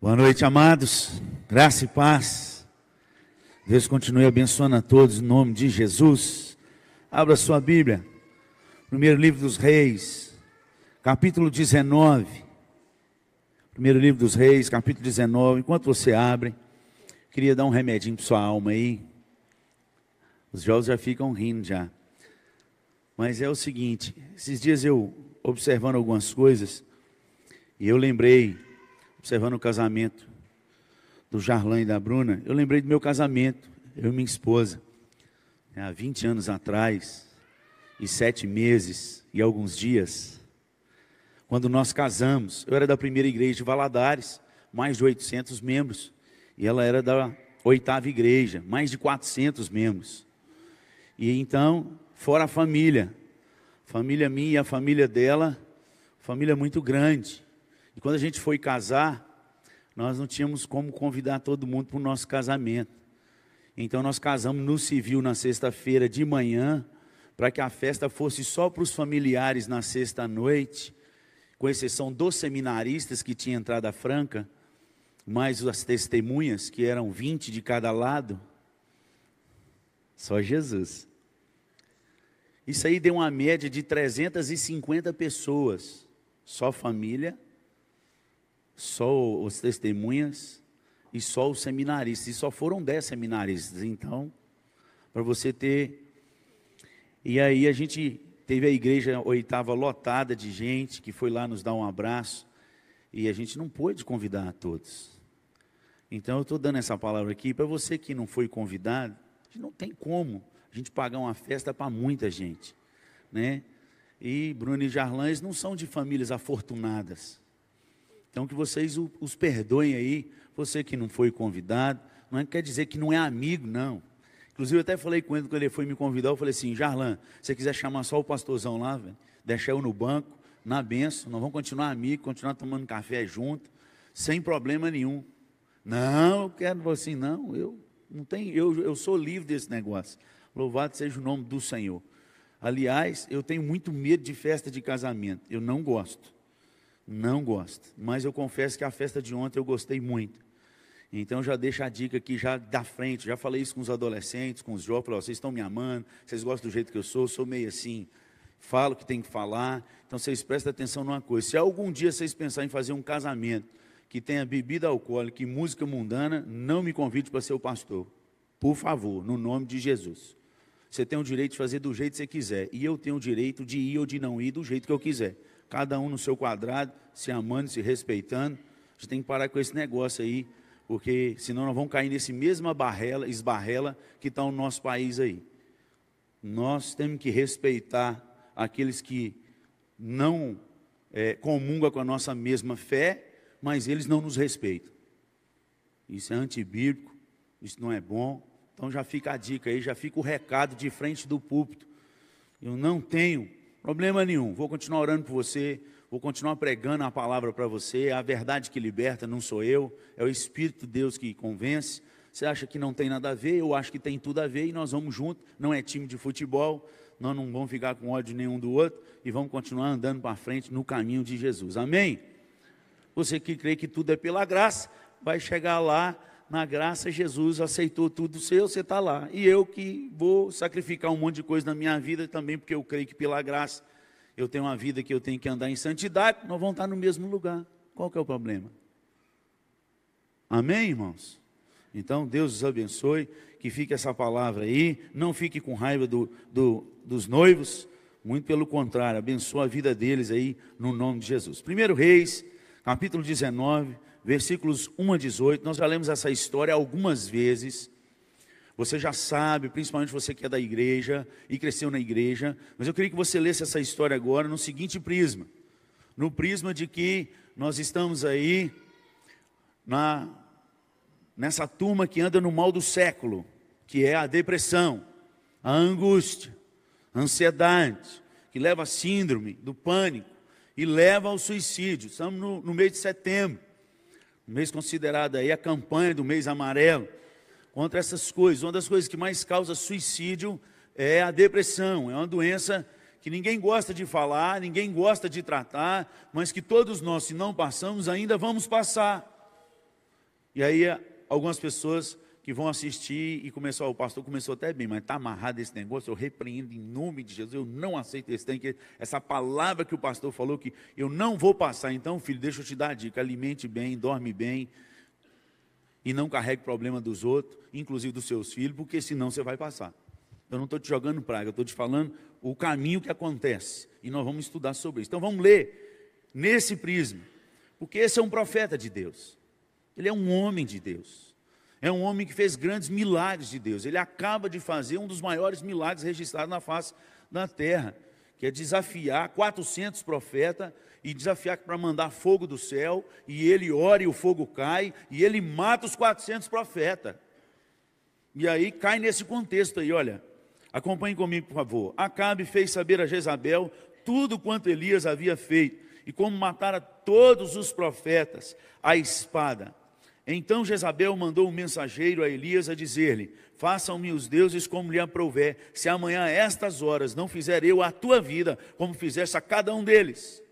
Boa noite, amados. Graça e paz. Deus continue abençoando a todos em nome de Jesus. Abra sua Bíblia. Primeiro livro dos Reis, capítulo 19. Primeiro livro dos Reis, capítulo 19. Enquanto você abre, queria dar um remedinho para sua alma aí. Os jovens já ficam rindo já. Mas é o seguinte, esses dias eu observando algumas coisas, e eu lembrei, observando o casamento do Jarlan e da Bruna, eu lembrei do meu casamento, eu e minha esposa, né, há 20 anos atrás, e sete meses e alguns dias, quando nós casamos, eu era da primeira igreja de Valadares, mais de 800 membros, e ela era da oitava igreja, mais de 400 membros. E então, fora a família, família minha e a família dela, família muito grande. E quando a gente foi casar, nós não tínhamos como convidar todo mundo para o nosso casamento. Então nós casamos no civil na sexta-feira de manhã, para que a festa fosse só para os familiares na sexta-noite, com exceção dos seminaristas que tinha entrada franca, mais as testemunhas, que eram 20 de cada lado. Só Jesus. Isso aí deu uma média de 350 pessoas, só família, só os testemunhas e só os seminaristas. E só foram 10 seminaristas, então, para você ter. E aí a gente teve a igreja oitava lotada de gente que foi lá nos dar um abraço e a gente não pôde convidar a todos. Então eu estou dando essa palavra aqui para você que não foi convidado, não tem como a gente pagar uma festa para muita gente, né? E Bruno e Jarlães não são de famílias afortunadas. Então que vocês os perdoem aí, você que não foi convidado, não é, quer dizer que não é amigo, não. Inclusive eu até falei com ele quando ele foi me convidar, eu falei assim, Jarlan, se você quiser chamar só o pastorzão lá, deixa eu no banco, na benção, nós vamos continuar amigos, continuar tomando café junto, sem problema nenhum. Não, eu quero assim, não, eu não tenho, eu, eu sou livre desse negócio. Louvado seja o nome do Senhor. Aliás, eu tenho muito medo de festa de casamento. Eu não gosto. Não gosto. Mas eu confesso que a festa de ontem eu gostei muito. Então já deixo a dica aqui já da frente. Já falei isso com os adolescentes, com os jovens. Falei, vocês estão me amando, vocês gostam do jeito que eu sou, sou meio assim, falo o que tem que falar. Então vocês prestem atenção numa coisa. Se algum dia vocês pensarem em fazer um casamento que tenha bebida alcoólica e música mundana, não me convide para ser o pastor. Por favor, no nome de Jesus. Você tem o direito de fazer do jeito que você quiser. E eu tenho o direito de ir ou de não ir do jeito que eu quiser. Cada um no seu quadrado, se amando, se respeitando. A gente tem que parar com esse negócio aí, porque senão nós vamos cair nesse mesma barrela, esbarrela que está no nosso país aí. Nós temos que respeitar aqueles que não é, comungam com a nossa mesma fé, mas eles não nos respeitam. Isso é antibíblico, isso não é bom, então já fica a dica aí, já fica o recado de frente do púlpito. Eu não tenho problema nenhum, vou continuar orando por você, vou continuar pregando a palavra para você, a verdade que liberta, não sou eu, é o Espírito de Deus que convence. Você acha que não tem nada a ver, eu acho que tem tudo a ver e nós vamos juntos, não é time de futebol, nós não vamos ficar com ódio nenhum do outro e vamos continuar andando para frente no caminho de Jesus. Amém? Você que crê que tudo é pela graça, vai chegar lá na graça, Jesus aceitou tudo seu, você está lá. E eu que vou sacrificar um monte de coisa na minha vida também, porque eu creio que pela graça eu tenho uma vida que eu tenho que andar em santidade, nós vamos estar no mesmo lugar. Qual que é o problema? Amém, irmãos? Então, Deus os abençoe, que fique essa palavra aí, não fique com raiva do, do, dos noivos, muito pelo contrário, abençoa a vida deles aí, no nome de Jesus. Primeiro Reis, capítulo 19, versículos 1 a 18. Nós já lemos essa história algumas vezes. Você já sabe, principalmente você que é da igreja e cresceu na igreja, mas eu queria que você lesse essa história agora no seguinte prisma: no prisma de que nós estamos aí na nessa turma que anda no mal do século, que é a depressão, a angústia, a ansiedade, que leva a síndrome do pânico e leva ao suicídio. Estamos no, no mês de setembro mês considerado aí a campanha do mês amarelo, contra essas coisas. Uma das coisas que mais causa suicídio é a depressão, é uma doença que ninguém gosta de falar, ninguém gosta de tratar, mas que todos nós, se não passamos, ainda vamos passar. E aí algumas pessoas que vão assistir e começou, o pastor começou até bem, mas está amarrado esse negócio, eu repreendo em nome de Jesus, eu não aceito esse tem que essa palavra que o pastor falou que eu não vou passar. Então, filho, deixa eu te dar a dica, alimente bem, dorme bem e não carregue problema dos outros, inclusive dos seus filhos, porque senão você vai passar. Eu não estou te jogando praga, eu estou te falando o caminho que acontece. E nós vamos estudar sobre isso. Então vamos ler nesse prisma, porque esse é um profeta de Deus. Ele é um homem de Deus. É um homem que fez grandes milagres de Deus. Ele acaba de fazer um dos maiores milagres registrados na face da terra, que é desafiar 400 profetas e desafiar para mandar fogo do céu, e ele ora e o fogo cai, e ele mata os 400 profetas. E aí cai nesse contexto aí, olha. Acompanhe comigo, por favor. Acabe fez saber a Jezabel tudo quanto Elias havia feito, e como matara todos os profetas a espada. Então Jezabel mandou um mensageiro a Elias a dizer-lhe: Façam-me os deuses como lhe aprouver, se amanhã a estas horas não fizer eu a tua vida, como fizeste a cada um deles.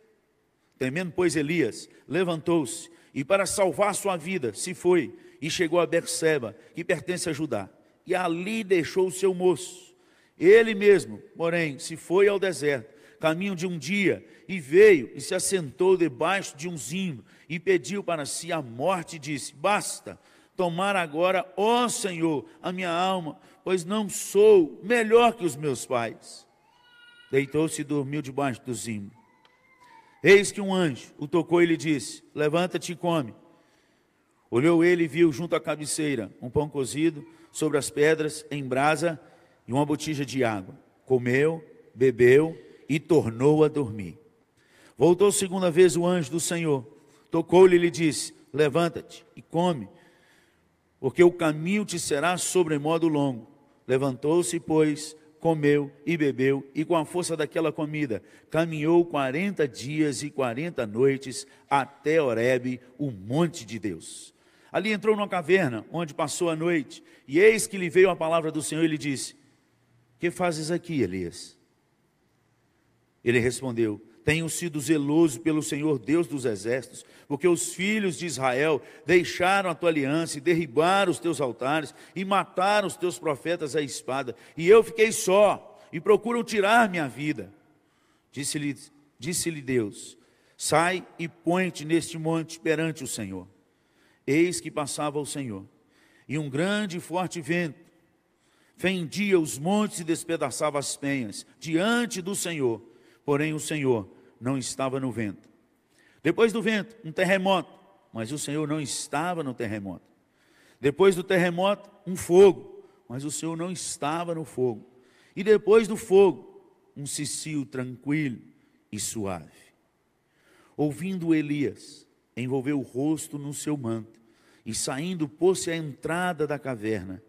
Temendo, pois, Elias, levantou-se e para salvar sua vida se foi e chegou a Berseba, que pertence a Judá, e ali deixou o seu moço. Ele mesmo, porém, se foi ao deserto, caminho de um dia, e veio e se assentou debaixo de um zimbro e pediu para si a morte e disse: Basta tomar agora, ó Senhor, a minha alma, pois não sou melhor que os meus pais. Deitou-se e dormiu debaixo do zimbro. Eis que um anjo o tocou e lhe disse: Levanta-te e come. Olhou ele e viu junto à cabeceira um pão cozido sobre as pedras em brasa e uma botija de água. Comeu, bebeu e tornou a dormir. Voltou segunda vez o anjo do Senhor Tocou-lhe e lhe disse: Levanta-te e come, porque o caminho te será sobremodo longo. Levantou-se, pois, comeu e bebeu, e com a força daquela comida, caminhou quarenta dias e quarenta noites até Horebe, o monte de Deus. Ali entrou numa caverna, onde passou a noite, e eis que lhe veio a palavra do Senhor e lhe disse: Que fazes aqui, Elias? Ele respondeu: tenho sido zeloso pelo Senhor Deus dos exércitos, porque os filhos de Israel deixaram a tua aliança e derribaram os teus altares e mataram os teus profetas à espada, e eu fiquei só e procuram tirar minha vida. Disse-lhe disse Deus: Sai e põe-te neste monte perante o Senhor. Eis que passava o Senhor, e um grande e forte vento fendia os montes e despedaçava as penhas diante do Senhor. Porém, o Senhor não estava no vento. Depois do vento, um terremoto, mas o Senhor não estava no terremoto. Depois do terremoto, um fogo, mas o Senhor não estava no fogo. E depois do fogo, um cicio tranquilo e suave. Ouvindo Elias, envolveu o rosto no seu manto e saindo pôs-se à entrada da caverna.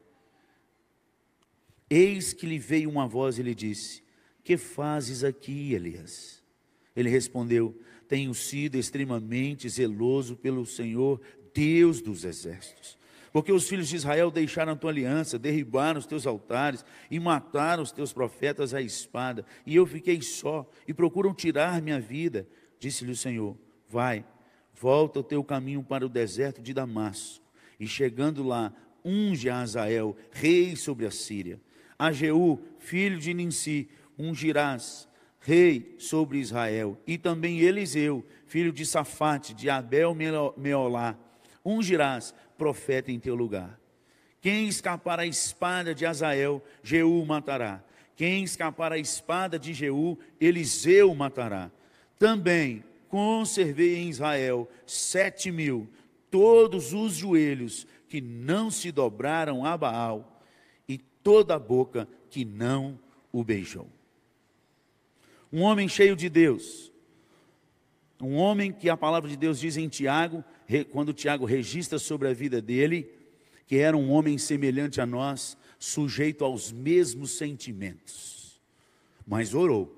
Eis que lhe veio uma voz e lhe disse: Que fazes aqui, Elias? Ele respondeu: Tenho sido extremamente zeloso pelo Senhor, Deus dos exércitos. Porque os filhos de Israel deixaram a tua aliança, derribaram os teus altares e mataram os teus profetas à espada. E eu fiquei só e procuram tirar minha vida. Disse-lhe o Senhor: Vai, volta o teu caminho para o deserto de Damasco. E chegando lá, unge a Azael, rei sobre a Síria. A Jeú, filho de Ninsi, ungirás rei sobre Israel, e também Eliseu, filho de Safate, de Abel Meolá, ungirás profeta em teu lugar. Quem escapar à espada de Azael, Jeú matará. Quem escapar à espada de Jeú, Eliseu matará. Também conservei em Israel sete mil, todos os joelhos que não se dobraram a Baal, e toda a boca que não o beijou um homem cheio de Deus, um homem que a palavra de Deus diz em Tiago, quando Tiago registra sobre a vida dele, que era um homem semelhante a nós, sujeito aos mesmos sentimentos, mas orou.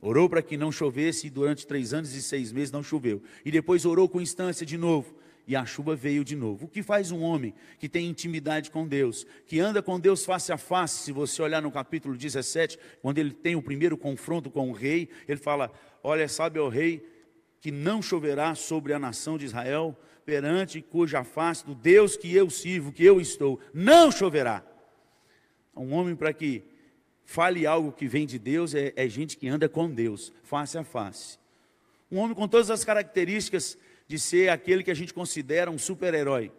Orou para que não chovesse e durante três anos e seis meses não choveu. E depois orou com instância de novo e a chuva veio de novo. O que faz um homem que tem intimidade com Deus, que anda com Deus face a face? Se você olhar no capítulo 17, quando ele tem o primeiro confronto com o rei, ele fala: Olha, sabe, o rei, que não choverá sobre a nação de Israel, perante cuja face do Deus que eu sirvo, que eu estou, não choverá. Um homem para que fale algo que vem de Deus é, é gente que anda com Deus, face a face. Um homem com todas as características de ser aquele que a gente considera um super-herói.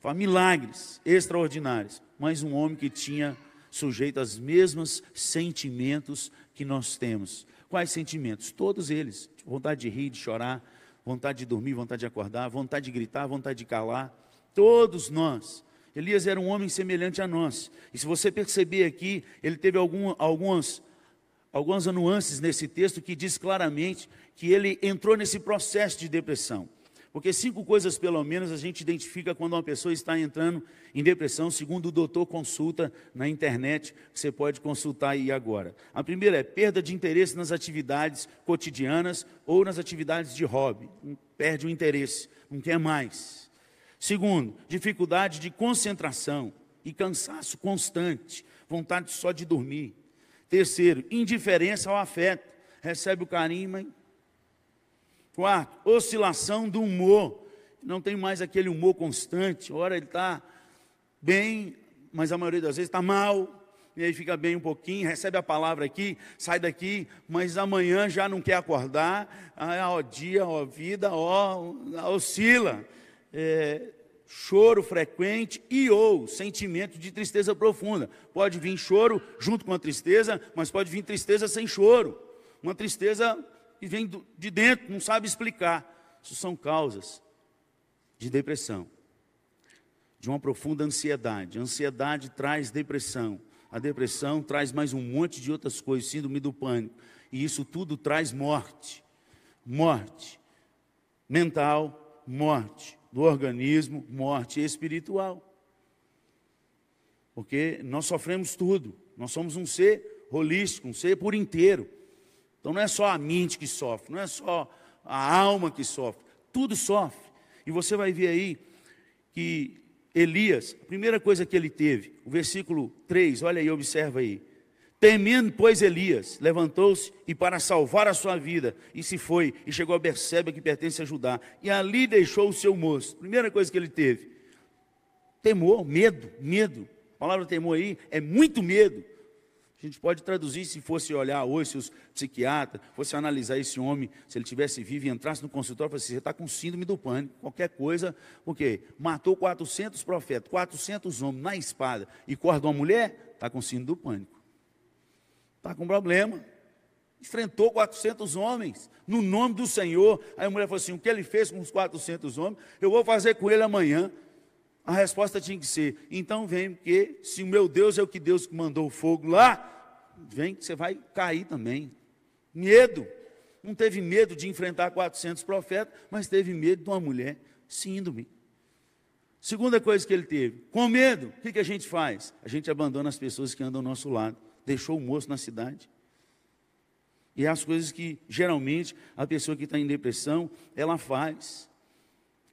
Faz milagres extraordinários, mas um homem que tinha sujeito aos mesmos sentimentos que nós temos. Quais sentimentos? Todos eles. Vontade de rir, de chorar, vontade de dormir, vontade de acordar, vontade de gritar, vontade de calar. Todos nós. Elias era um homem semelhante a nós. E se você perceber aqui, ele teve algum, algumas, algumas nuances nesse texto que diz claramente que ele entrou nesse processo de depressão. Porque cinco coisas, pelo menos, a gente identifica quando uma pessoa está entrando em depressão, segundo o doutor consulta na internet, você pode consultar aí agora. A primeira é perda de interesse nas atividades cotidianas ou nas atividades de hobby. Perde o interesse, não quer mais. Segundo, dificuldade de concentração e cansaço constante, vontade só de dormir. Terceiro, indiferença ao afeto. Recebe o carinho, mas Quarto, oscilação do humor. Não tem mais aquele humor constante. Ora ele está bem, mas a maioria das vezes está mal. E aí fica bem um pouquinho, recebe a palavra aqui, sai daqui, mas amanhã já não quer acordar. Ah, ó dia, ó vida, ó, oscila. É, choro frequente e ou sentimento de tristeza profunda. Pode vir choro junto com a tristeza, mas pode vir tristeza sem choro. Uma tristeza que vem de dentro, não sabe explicar. Isso são causas de depressão, de uma profunda ansiedade. A ansiedade traz depressão. A depressão traz mais um monte de outras coisas, síndrome do pânico. E isso tudo traz morte. Morte mental, morte do organismo, morte espiritual. Porque nós sofremos tudo. Nós somos um ser holístico, um ser por inteiro. Então não é só a mente que sofre, não é só a alma que sofre, tudo sofre. E você vai ver aí que Elias, a primeira coisa que ele teve, o versículo 3, olha aí, observa aí. Temendo, pois, Elias, levantou-se e para salvar a sua vida, e se foi, e chegou a Berseba, que pertence a Judá, e ali deixou o seu moço. Primeira coisa que ele teve, temor, medo, medo. A palavra temor aí é muito medo. A gente pode traduzir, se fosse olhar hoje, se os psiquiatras fosse analisar esse homem, se ele tivesse vivo e entrasse no consultório, falasse, assim, você está com síndrome do pânico, qualquer coisa, porque matou 400 profetas, 400 homens na espada e corda uma mulher, está com síndrome do pânico. Está com problema. Enfrentou 400 homens, no nome do Senhor. Aí a mulher falou assim: o que ele fez com os 400 homens, eu vou fazer com ele amanhã. A resposta tinha que ser: então vem, porque se o meu Deus é o que Deus mandou o fogo lá, vem que você vai cair também. Medo. Não teve medo de enfrentar 400 profetas, mas teve medo de uma mulher síndrome. Segunda coisa que ele teve, com medo, o que, que a gente faz? A gente abandona as pessoas que andam ao nosso lado. Deixou o moço na cidade. E é as coisas que geralmente a pessoa que está em depressão, ela faz.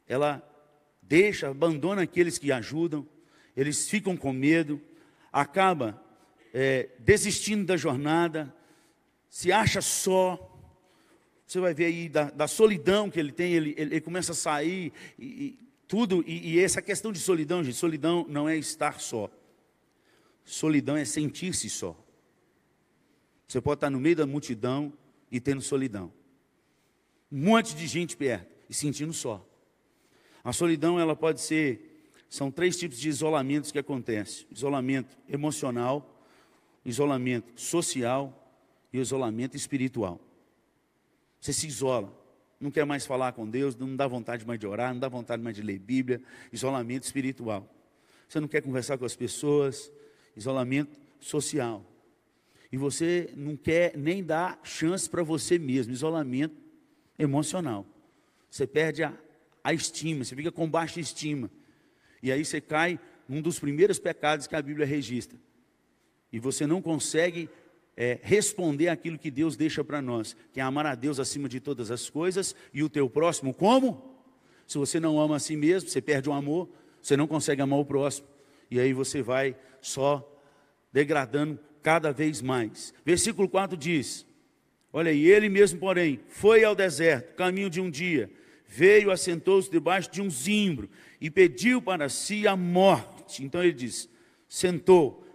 Ela deixa, abandona aqueles que ajudam, eles ficam com medo, acaba é, desistindo da jornada, se acha só. Você vai ver aí da, da solidão que ele tem, ele, ele, ele começa a sair e, e tudo. E, e, essa questão de solidão, gente, solidão não é estar só. Solidão é sentir-se só. Você pode estar no meio da multidão e tendo solidão. Um monte de gente perto e sentindo só. A solidão ela pode ser, são três tipos de isolamentos que acontecem: isolamento emocional, isolamento social e isolamento espiritual. Você se isola, não quer mais falar com Deus, não dá vontade mais de orar, não dá vontade mais de ler Bíblia, isolamento espiritual. Você não quer conversar com as pessoas, isolamento social. E você não quer nem dar chance para você mesmo, isolamento emocional. Você perde a, a estima, você fica com baixa estima. E aí você cai num dos primeiros pecados que a Bíblia registra, e você não consegue é, responder aquilo que Deus deixa para nós, que é amar a Deus acima de todas as coisas e o teu próximo como? Se você não ama a si mesmo, você perde o amor, você não consegue amar o próximo, e aí você vai só degradando cada vez mais. Versículo 4 diz: Olha aí, ele mesmo, porém, foi ao deserto, caminho de um dia, veio, assentou-se debaixo de um zimbro e pediu para si a morte. Então ele diz: sentou,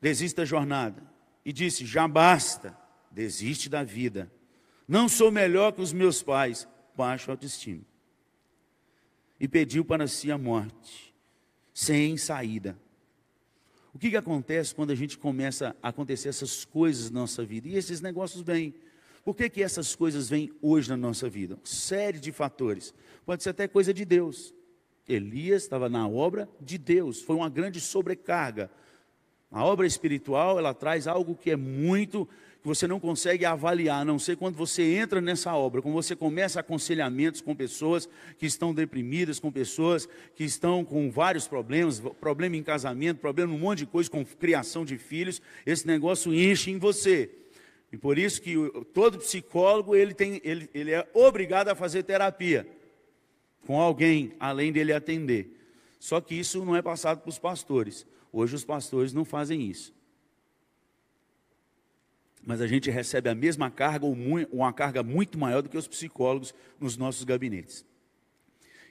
desiste da jornada, e disse: já basta, desiste da vida. Não sou melhor que os meus pais, baixo autoestima. E pediu para si a morte, sem saída. O que, que acontece quando a gente começa a acontecer essas coisas na nossa vida? E esses negócios vêm. Por que, que essas coisas vêm hoje na nossa vida? Série de fatores. Pode ser até coisa de Deus. Elias estava na obra de Deus, foi uma grande sobrecarga. A obra espiritual, ela traz algo que é muito que você não consegue avaliar, a não ser quando você entra nessa obra, quando você começa aconselhamentos com pessoas que estão deprimidas, com pessoas que estão com vários problemas, problema em casamento, problema um monte de coisa, com criação de filhos, esse negócio enche em você. E por isso que todo psicólogo, ele, tem, ele, ele é obrigado a fazer terapia com alguém, além dele atender. Só que isso não é passado para os pastores. Hoje os pastores não fazem isso mas a gente recebe a mesma carga ou uma carga muito maior do que os psicólogos nos nossos gabinetes.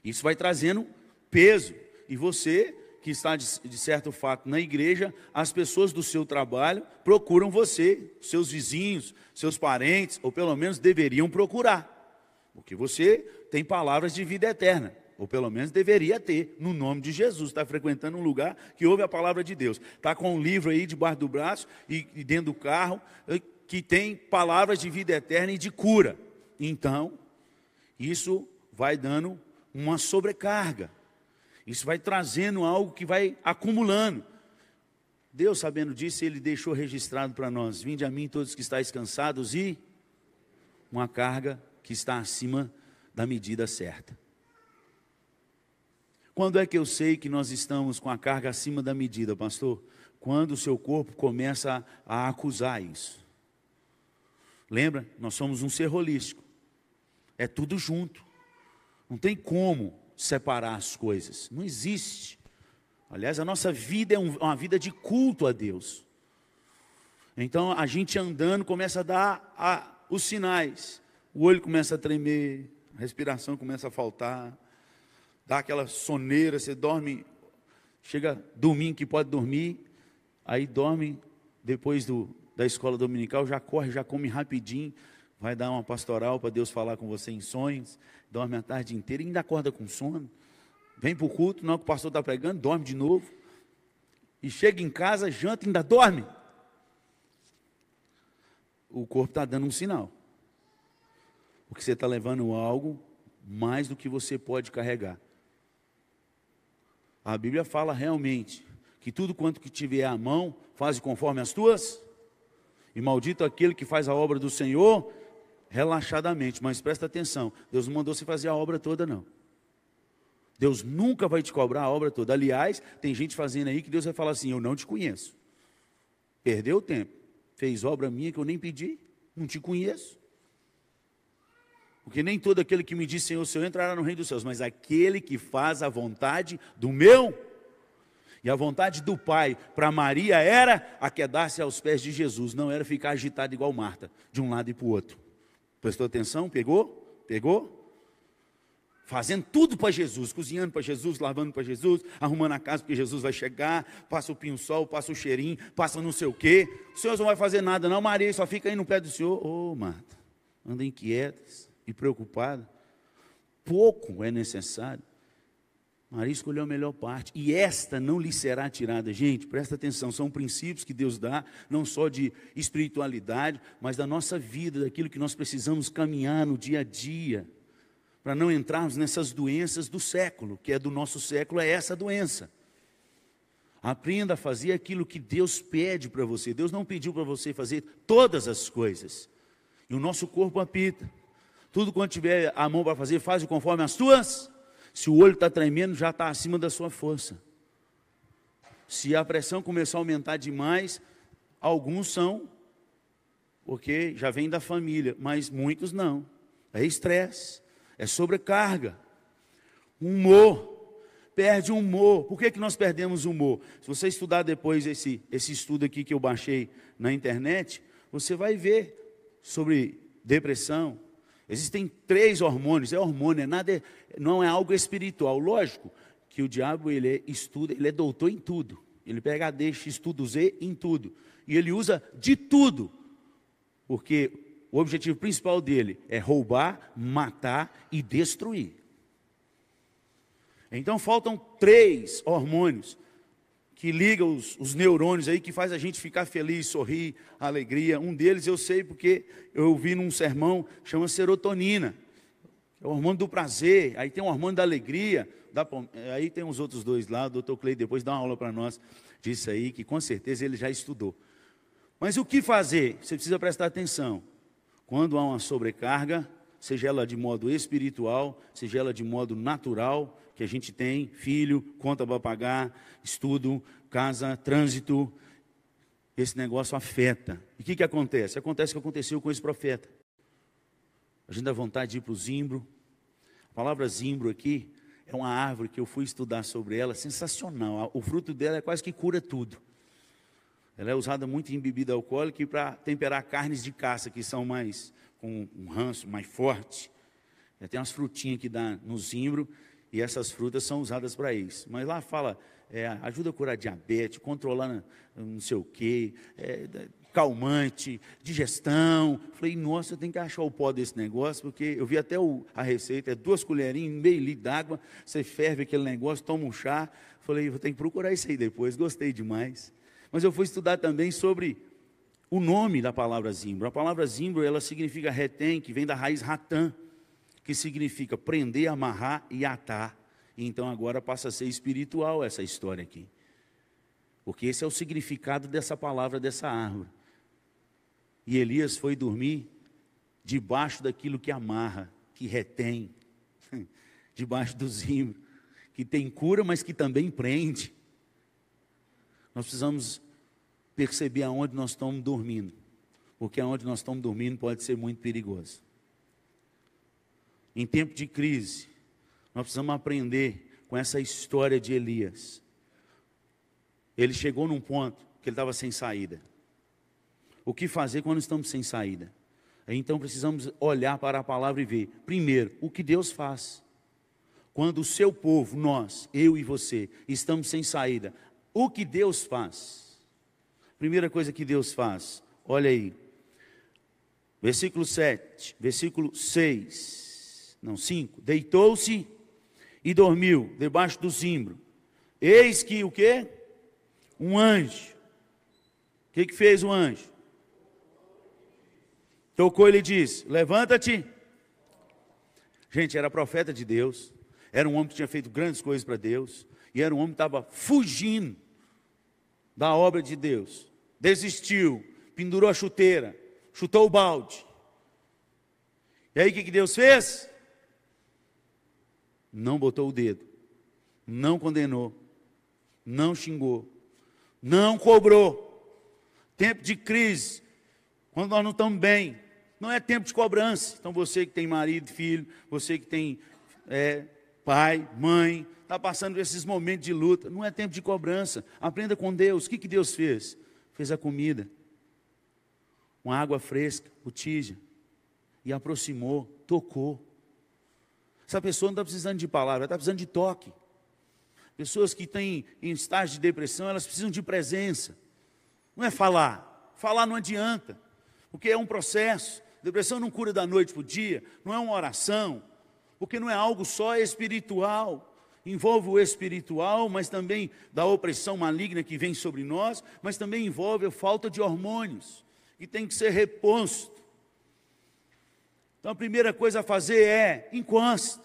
Isso vai trazendo peso. E você, que está de, de certo fato na igreja, as pessoas do seu trabalho procuram você, seus vizinhos, seus parentes, ou pelo menos deveriam procurar, porque você tem palavras de vida eterna ou pelo menos deveria ter, no nome de Jesus. Está frequentando um lugar que ouve a palavra de Deus. Está com um livro aí debaixo do braço e, e dentro do carro, eh, que tem palavras de vida eterna e de cura. Então, isso vai dando uma sobrecarga. Isso vai trazendo algo que vai acumulando. Deus, sabendo disso, Ele deixou registrado para nós: Vinde a mim todos que estáis cansados e uma carga que está acima da medida certa. Quando é que eu sei que nós estamos com a carga acima da medida, pastor? Quando o seu corpo começa a, acusar isso. Lembra? Nós somos um ser holístico. É tudo junto. Não tem como separar as coisas. Não existe. Aliás, a nossa vida é uma vida de culto a Deus. Então a gente andando começa a dar a, os sinais. O olho começa a tremer, a respiração começa a faltar, dá aquela soneira, você dorme, chega domingo que pode dormir, aí dorme depois do, da escola dominical, já corre, já come rapidinho, vai dar uma pastoral para Deus falar com você em sonhos, dorme a tarde inteira e ainda acorda com sono. Vem para o culto, não que o pastor está pregando, dorme de novo. E chega em casa, janta e ainda dorme. O corpo está dando um sinal. Porque você está levando algo mais do que você pode carregar. A Bíblia fala realmente que tudo quanto que tiver à mão, faz conforme as tuas. E maldito aquele que faz a obra do Senhor relaxadamente. Mas presta atenção, Deus não mandou você fazer a obra toda, não. Deus nunca vai te cobrar a obra toda. Aliás, tem gente fazendo aí que Deus vai falar assim: Eu não te conheço. Perdeu o tempo. Fez obra minha que eu nem pedi. Não te conheço. Porque nem todo aquele que me diz Senhor, Senhor entrará no reino dos céus, mas aquele que faz a vontade do meu. E a vontade do Pai para Maria era aquedar-se aos pés de Jesus, não era ficar agitada igual Marta, de um lado e para o outro. Prestou atenção? Pegou? Pegou? Fazendo tudo para Jesus, cozinhando para Jesus, lavando para Jesus, arrumando a casa porque Jesus vai chegar, passa o pinho-sol, passa o cheirinho, passa não sei o quê. O Senhor não vai fazer nada, não, Maria, só fica aí no pé do Senhor. Ô, oh, Marta, anda inquietas e preocupada. Pouco é necessário. Maria escolheu a melhor parte, e esta não lhe será tirada. Gente, presta atenção, são princípios que Deus dá, não só de espiritualidade, mas da nossa vida, daquilo que nós precisamos caminhar no dia a dia, para não entrarmos nessas doenças do século, que é do nosso século, é essa doença. Aprenda a fazer aquilo que Deus pede para você. Deus não pediu para você fazer todas as coisas. E o nosso corpo apita. Tudo quanto tiver a mão para fazer, faz conforme as tuas. Se o olho está tremendo, já está acima da sua força. Se a pressão começar a aumentar demais, alguns são, porque já vem da família, mas muitos não. É estresse, é sobrecarga. Humor, perde o humor. Por que, que nós perdemos o humor? Se você estudar depois esse, esse estudo aqui que eu baixei na internet, você vai ver sobre depressão. Existem três hormônios, é hormônio, é nada, não é algo espiritual. Lógico que o diabo ele é, estuda, ele é doutor em tudo. Ele pega deixa estudo Z em tudo. E ele usa de tudo. Porque o objetivo principal dele é roubar, matar e destruir. Então faltam três hormônios que ligam os, os, neurônios aí, que faz a gente ficar feliz, sorrir, alegria. Um deles eu sei porque eu ouvi num sermão, chama serotonina. É o hormônio do prazer, aí tem o hormônio da alegria, da, aí tem os outros dois lá, o doutor Clay depois dá uma aula para nós disso aí, que com certeza ele já estudou. Mas o que fazer? Você precisa prestar atenção. Quando há uma sobrecarga, seja ela de modo espiritual, seja ela de modo natural, que a gente tem, filho, conta para pagar, estudo, casa, trânsito, esse negócio afeta. E o que, que acontece? Acontece o que aconteceu com esse profeta. A gente dá vontade de ir para o zimbro. A palavra zimbro aqui é uma árvore que eu fui estudar sobre ela, sensacional. O fruto dela é quase que cura tudo. Ela é usada muito em bebida alcoólica e para temperar carnes de caça, que são mais com um ranço mais forte. Tem umas frutinhas que dá no zimbro e essas frutas são usadas para isso. Mas lá fala, é, ajuda a curar diabetes, controlar não sei o quê, é, calmante, digestão. Falei, nossa, eu tenho que achar o pó desse negócio, porque eu vi até o, a receita, é duas colherinhas, meio litro d'água, você ferve aquele negócio, toma um chá. Falei, vou ter que procurar isso aí depois, gostei demais. Mas eu fui estudar também sobre o nome da palavra zimbro. A palavra zimbro, ela significa retém, que vem da raiz ratã, que significa prender, amarrar e atar. Então agora passa a ser espiritual essa história aqui. Porque esse é o significado dessa palavra, dessa árvore. E Elias foi dormir debaixo daquilo que amarra, que retém, debaixo do zimbro, que tem cura, mas que também prende. Nós precisamos perceber aonde nós estamos dormindo, porque aonde nós estamos dormindo pode ser muito perigoso. Em tempo de crise, nós precisamos aprender com essa história de Elias. Ele chegou num ponto que ele estava sem saída. O que fazer quando estamos sem saída? Então precisamos olhar para a palavra e ver, primeiro, o que Deus faz. Quando o seu povo, nós, eu e você, estamos sem saída, o que Deus faz? Primeira coisa que Deus faz, olha aí, versículo 7, versículo 6 não, cinco. Deitou-se e dormiu debaixo do zimbro. Eis que o quê? Um anjo. O que, que fez o anjo? Tocou e lhe disse: Levanta-te. Gente, era profeta de Deus. Era um homem que tinha feito grandes coisas para Deus. E era um homem que estava fugindo da obra de Deus. Desistiu, pendurou a chuteira, chutou o balde. E aí o que, que Deus fez? Não botou o dedo, não condenou, não xingou, não cobrou. Tempo de crise, quando nós não estamos bem, não é tempo de cobrança. Então você que tem marido, filho, você que tem é, pai, mãe, está passando esses momentos de luta, não é tempo de cobrança. Aprenda com Deus. O que, que Deus fez? Fez a comida, uma água fresca, botija, e aproximou, tocou. Essa pessoa não está precisando de palavra, está precisando de toque. Pessoas que têm em estágio de depressão, elas precisam de presença. Não é falar. Falar não adianta, porque é um processo. Depressão não cura da noite para o dia, não é uma oração, porque não é algo só espiritual. Envolve o espiritual, mas também da opressão maligna que vem sobre nós, mas também envolve a falta de hormônios, que tem que ser reposto. Então a primeira coisa a fazer é encosta,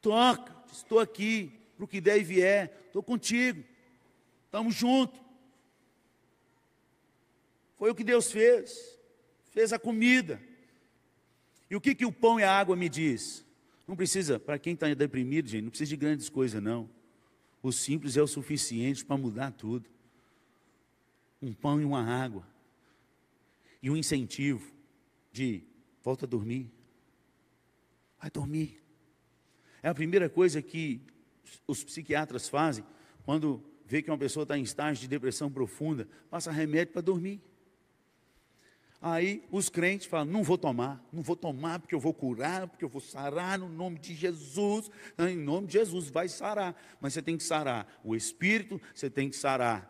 toca, estou aqui, para o que der e vier, estou contigo, estamos juntos. Foi o que Deus fez, fez a comida. E o que, que o pão e a água me diz? Não precisa, para quem está deprimido, gente, não precisa de grandes coisas, não. O simples é o suficiente para mudar tudo. Um pão e uma água. E um incentivo de volta a dormir. Vai dormir. É a primeira coisa que os psiquiatras fazem quando vê que uma pessoa está em estágio de depressão profunda, passa remédio para dormir. Aí os crentes falam: não vou tomar, não vou tomar porque eu vou curar, porque eu vou sarar no nome de Jesus. Em nome de Jesus vai sarar, mas você tem que sarar o espírito, você tem que sarar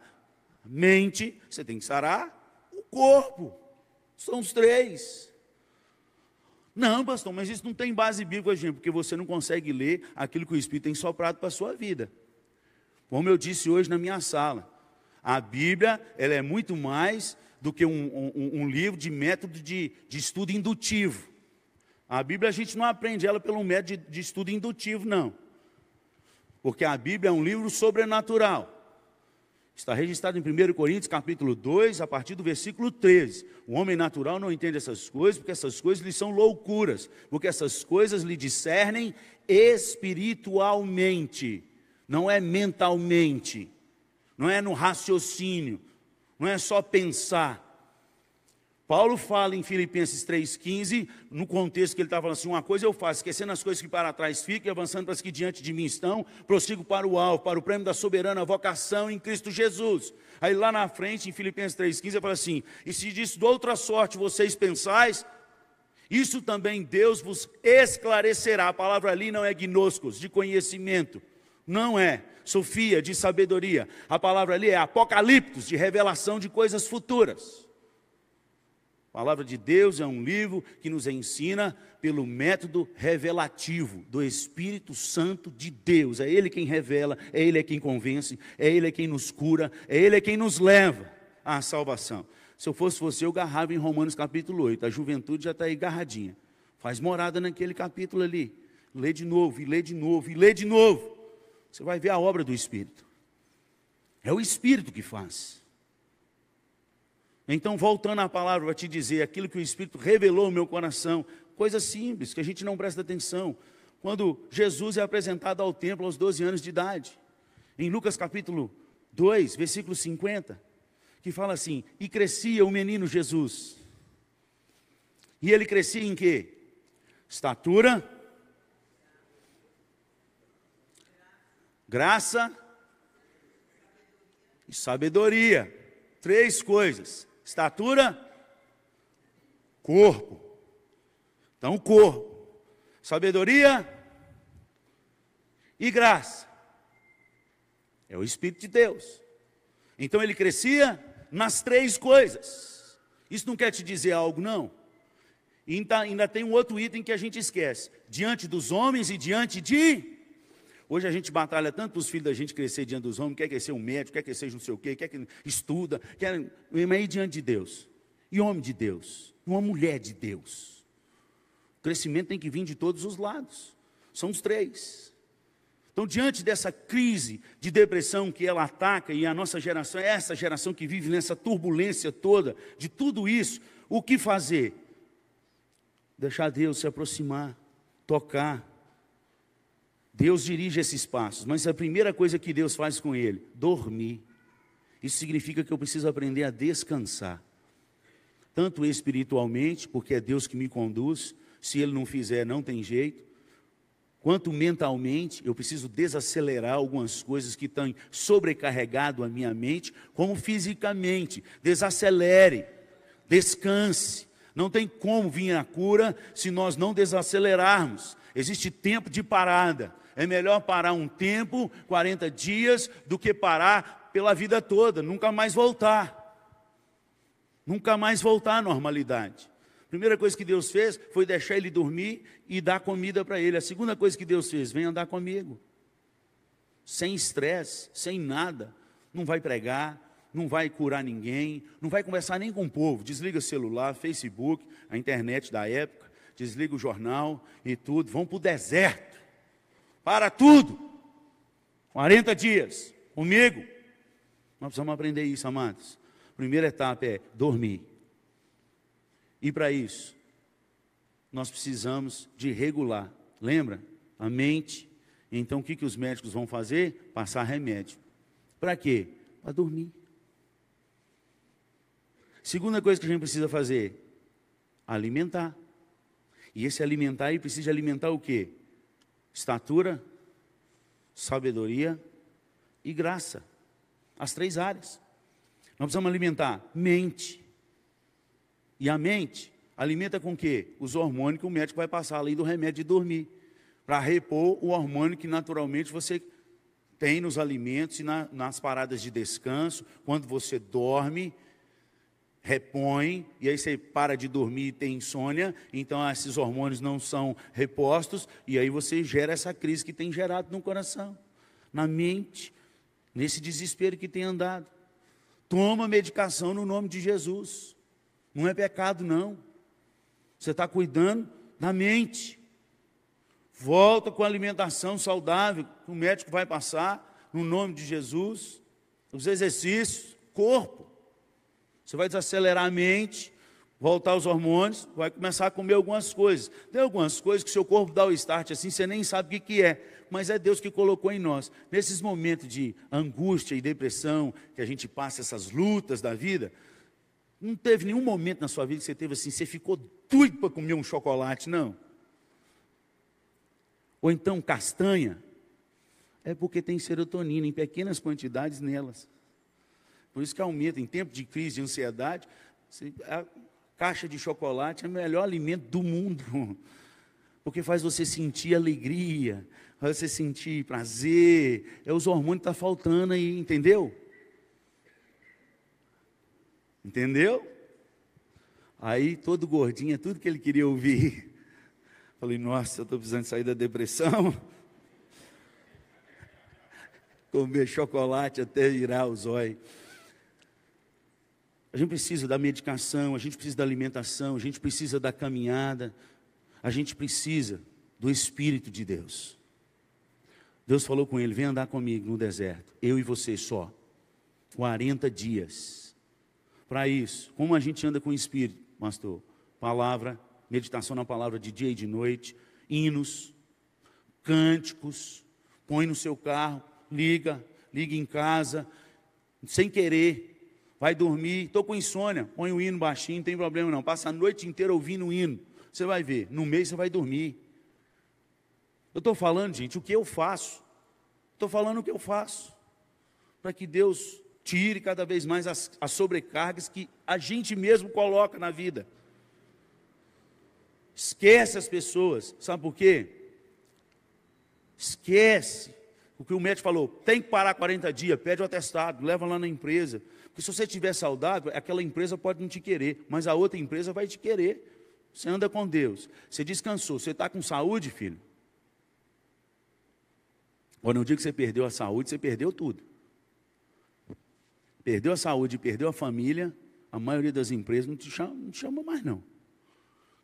a mente, você tem que sarar o corpo. São os três. Não, pastor, mas isso não tem base bíblica, gente, porque você não consegue ler aquilo que o Espírito tem soprado para a sua vida. Como eu disse hoje na minha sala, a Bíblia ela é muito mais do que um, um, um livro de método de, de, estudo indutivo. A Bíblia a gente não aprende ela pelo método de, de estudo indutivo, não. Porque a Bíblia é um livro sobrenatural. Está registrado em 1 Coríntios capítulo 2, a partir do versículo 13. O homem natural não entende essas coisas, porque essas coisas lhe são loucuras, porque essas coisas lhe discernem espiritualmente, não é mentalmente, não é no raciocínio, não é só pensar. Paulo fala em Filipenses 3,15, no contexto que ele estava falando assim: uma coisa eu faço, esquecendo as coisas que para trás ficam e avançando para as que diante de mim estão, prossigo para o alvo, para o prêmio da soberana vocação em Cristo Jesus. Aí lá na frente, em Filipenses 3,15, ele fala assim: e se disso de outra sorte vocês pensais, isso também Deus vos esclarecerá. A palavra ali não é gnoscos, de conhecimento, não é. Sofia, de sabedoria. A palavra ali é apocaliptos, de revelação de coisas futuras. Palavra de Deus é um livro que nos ensina pelo método revelativo do Espírito Santo de Deus. É Ele quem revela, é Ele quem convence, é Ele quem nos cura, é Ele quem nos leva à salvação. Se eu fosse você, eu garrava em Romanos capítulo 8. A juventude já está aí garradinha. Faz morada naquele capítulo ali. Lê de novo, e lê de novo, e lê de novo. Você vai ver a obra do Espírito. É o Espírito que faz. Então, voltando à palavra, para te dizer aquilo que o Espírito revelou no meu coração, coisas simples que a gente não presta atenção. Quando Jesus é apresentado ao templo aos 12 anos de idade, em Lucas capítulo 2, versículo 50, que fala assim: E crescia o menino Jesus. E ele crescia em quê? Estatura, graça e sabedoria. Três coisas estatura, corpo. Então, corpo, sabedoria e graça. É o Espírito de Deus. Então ele crescia nas três coisas. Isso não quer te dizer algo, não. Ainda, ainda tem um outro item que a gente esquece: diante dos homens e diante de Hoje a gente batalha tanto para os filhos da gente crescer diante dos homens, quer que seja um médico, quer que seja não sei o quê, quer que estuda, quer ir diante de Deus. E homem de Deus, uma mulher de Deus. O crescimento tem que vir de todos os lados. São os três. Então, diante dessa crise de depressão que ela ataca, e a nossa geração é essa geração que vive nessa turbulência toda, de tudo isso, o que fazer? Deixar Deus se aproximar, tocar, Deus dirige esses passos, mas a primeira coisa que Deus faz com ele, dormir. Isso significa que eu preciso aprender a descansar, tanto espiritualmente, porque é Deus que me conduz, se Ele não fizer, não tem jeito, quanto mentalmente, eu preciso desacelerar algumas coisas que estão sobrecarregado a minha mente, como fisicamente, desacelere, descanse. Não tem como vir a cura se nós não desacelerarmos. Existe tempo de parada. É melhor parar um tempo, 40 dias, do que parar pela vida toda, nunca mais voltar. Nunca mais voltar à normalidade. A primeira coisa que Deus fez foi deixar ele dormir e dar comida para ele. A segunda coisa que Deus fez, vem andar comigo. Sem estresse, sem nada. Não vai pregar, não vai curar ninguém, não vai conversar nem com o povo. Desliga o celular, Facebook, a internet da época, desliga o jornal e tudo. Vão para o deserto para tudo. 40 dias comigo. Nós precisamos aprender isso, amados. Primeira etapa é dormir. E para isso, nós precisamos de regular. Lembra? A mente. Então, o que, que os médicos vão fazer? Passar remédio. Para quê? Para dormir. Segunda coisa que a gente precisa fazer: alimentar. E esse alimentar aí precisa alimentar o quê? Estatura, sabedoria e graça. As três áreas. Nós precisamos alimentar mente. E a mente alimenta com o quê? Os hormônios que o médico vai passar, além do remédio de dormir, para repor o hormônio que naturalmente você tem nos alimentos e na, nas paradas de descanso, quando você dorme, repõe, e aí você para de dormir e tem insônia, então esses hormônios não são repostos, e aí você gera essa crise que tem gerado no coração, na mente, nesse desespero que tem andado. Toma medicação no nome de Jesus. Não é pecado, não. Você está cuidando da mente. Volta com alimentação saudável que o médico vai passar no nome de Jesus. Os exercícios, corpo. Você vai desacelerar a mente, voltar os hormônios, vai começar a comer algumas coisas. Tem algumas coisas que seu corpo dá o start assim, você nem sabe o que, que é mas é Deus que colocou em nós. Nesses momentos de angústia e depressão, que a gente passa essas lutas da vida, não teve nenhum momento na sua vida que você teve assim, você ficou doido para comer um chocolate, não. Ou então castanha. É porque tem serotonina em pequenas quantidades nelas. Por isso que aumenta, em tempo de crise de ansiedade, a caixa de chocolate é o melhor alimento do mundo. Porque faz você sentir alegria, faz você sentir prazer, é os hormônios que estão tá faltando aí, entendeu? Entendeu? Aí todo gordinho, é tudo que ele queria ouvir. Falei, nossa, eu estou precisando sair da depressão. Comer chocolate até virar os olhos. A gente precisa da medicação, a gente precisa da alimentação, a gente precisa da caminhada, a gente precisa do Espírito de Deus. Deus falou com ele: vem andar comigo no deserto, eu e você só. 40 dias. Para isso, como a gente anda com o Espírito, pastor? Palavra, meditação na palavra de dia e de noite, hinos, cânticos, põe no seu carro, liga, liga em casa, sem querer, vai dormir, estou com insônia, põe o hino baixinho, não tem problema não, passa a noite inteira ouvindo o hino, você vai ver, no mês você vai dormir, eu estou falando, gente, o que eu faço. Estou falando o que eu faço. Para que Deus tire cada vez mais as, as sobrecargas que a gente mesmo coloca na vida. Esquece as pessoas. Sabe por quê? Esquece. O que o médico falou, tem que parar 40 dias, pede o atestado, leva lá na empresa. Porque se você estiver saudável, aquela empresa pode não te querer, mas a outra empresa vai te querer. Você anda com Deus, você descansou, você está com saúde, filho. Quando no dia que você perdeu a saúde, você perdeu tudo. Perdeu a saúde, perdeu a família, a maioria das empresas não te chama, não te chama mais não.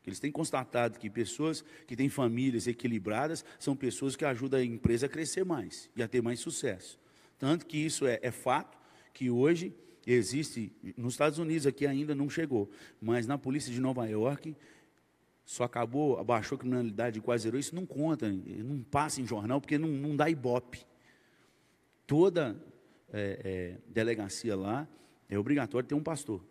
Eles têm constatado que pessoas que têm famílias equilibradas são pessoas que ajudam a empresa a crescer mais e a ter mais sucesso. Tanto que isso é, é fato que hoje existe, nos Estados Unidos aqui ainda não chegou, mas na polícia de Nova York só acabou, abaixou a criminalidade quase zerou, isso não conta, não passa em jornal, porque não, não dá ibope. Toda é, é, delegacia lá é obrigatório ter um pastor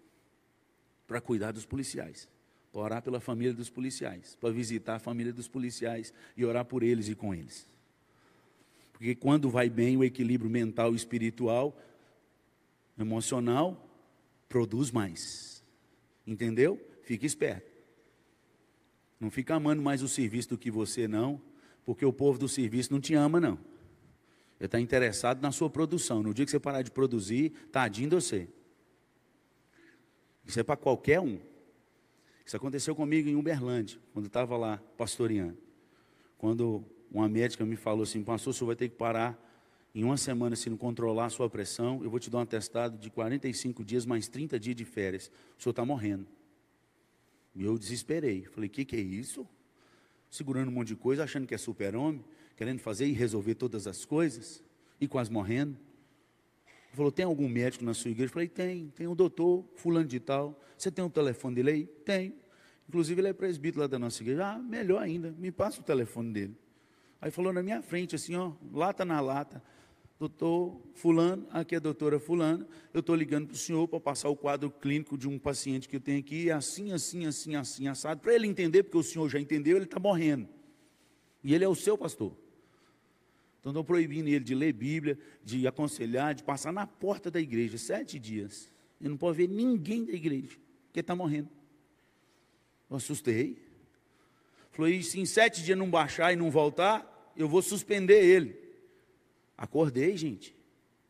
para cuidar dos policiais, para orar pela família dos policiais, para visitar a família dos policiais e orar por eles e com eles. Porque quando vai bem o equilíbrio mental e espiritual, emocional, produz mais. Entendeu? Fique esperto. Não fica amando mais o serviço do que você, não, porque o povo do serviço não te ama, não. Ele está interessado na sua produção. No dia que você parar de produzir, tadinho de você. Isso é para qualquer um. Isso aconteceu comigo em Uberlândia, quando estava lá pastoreando. Quando uma médica me falou assim, pastor, o senhor vai ter que parar em uma semana, se não controlar a sua pressão, eu vou te dar um atestado de 45 dias mais 30 dias de férias. O senhor está morrendo. E eu desesperei. Falei, o que, que é isso? Segurando um monte de coisa, achando que é super-homem, querendo fazer e resolver todas as coisas, e quase morrendo. Ele falou, tem algum médico na sua igreja? Eu falei, tem, tem um doutor, fulano de tal. Você tem o um telefone dele aí? Tem. Inclusive ele é presbítero lá da nossa igreja. Ah, melhor ainda, me passa o telefone dele. Aí falou na minha frente, assim, ó, lata na lata doutor fulano, aqui é a doutora fulana, eu estou ligando para o senhor para passar o quadro clínico de um paciente que eu tenho aqui, assim, assim, assim, assim, assado, para ele entender, porque o senhor já entendeu, ele está morrendo. E ele é o seu pastor. Então estou proibindo ele de ler Bíblia, de aconselhar, de passar na porta da igreja, sete dias. Ele não pode ver ninguém da igreja, porque está morrendo. Eu assustei. Falou, e se em sete dias não baixar e não voltar, eu vou suspender ele. Acordei, gente.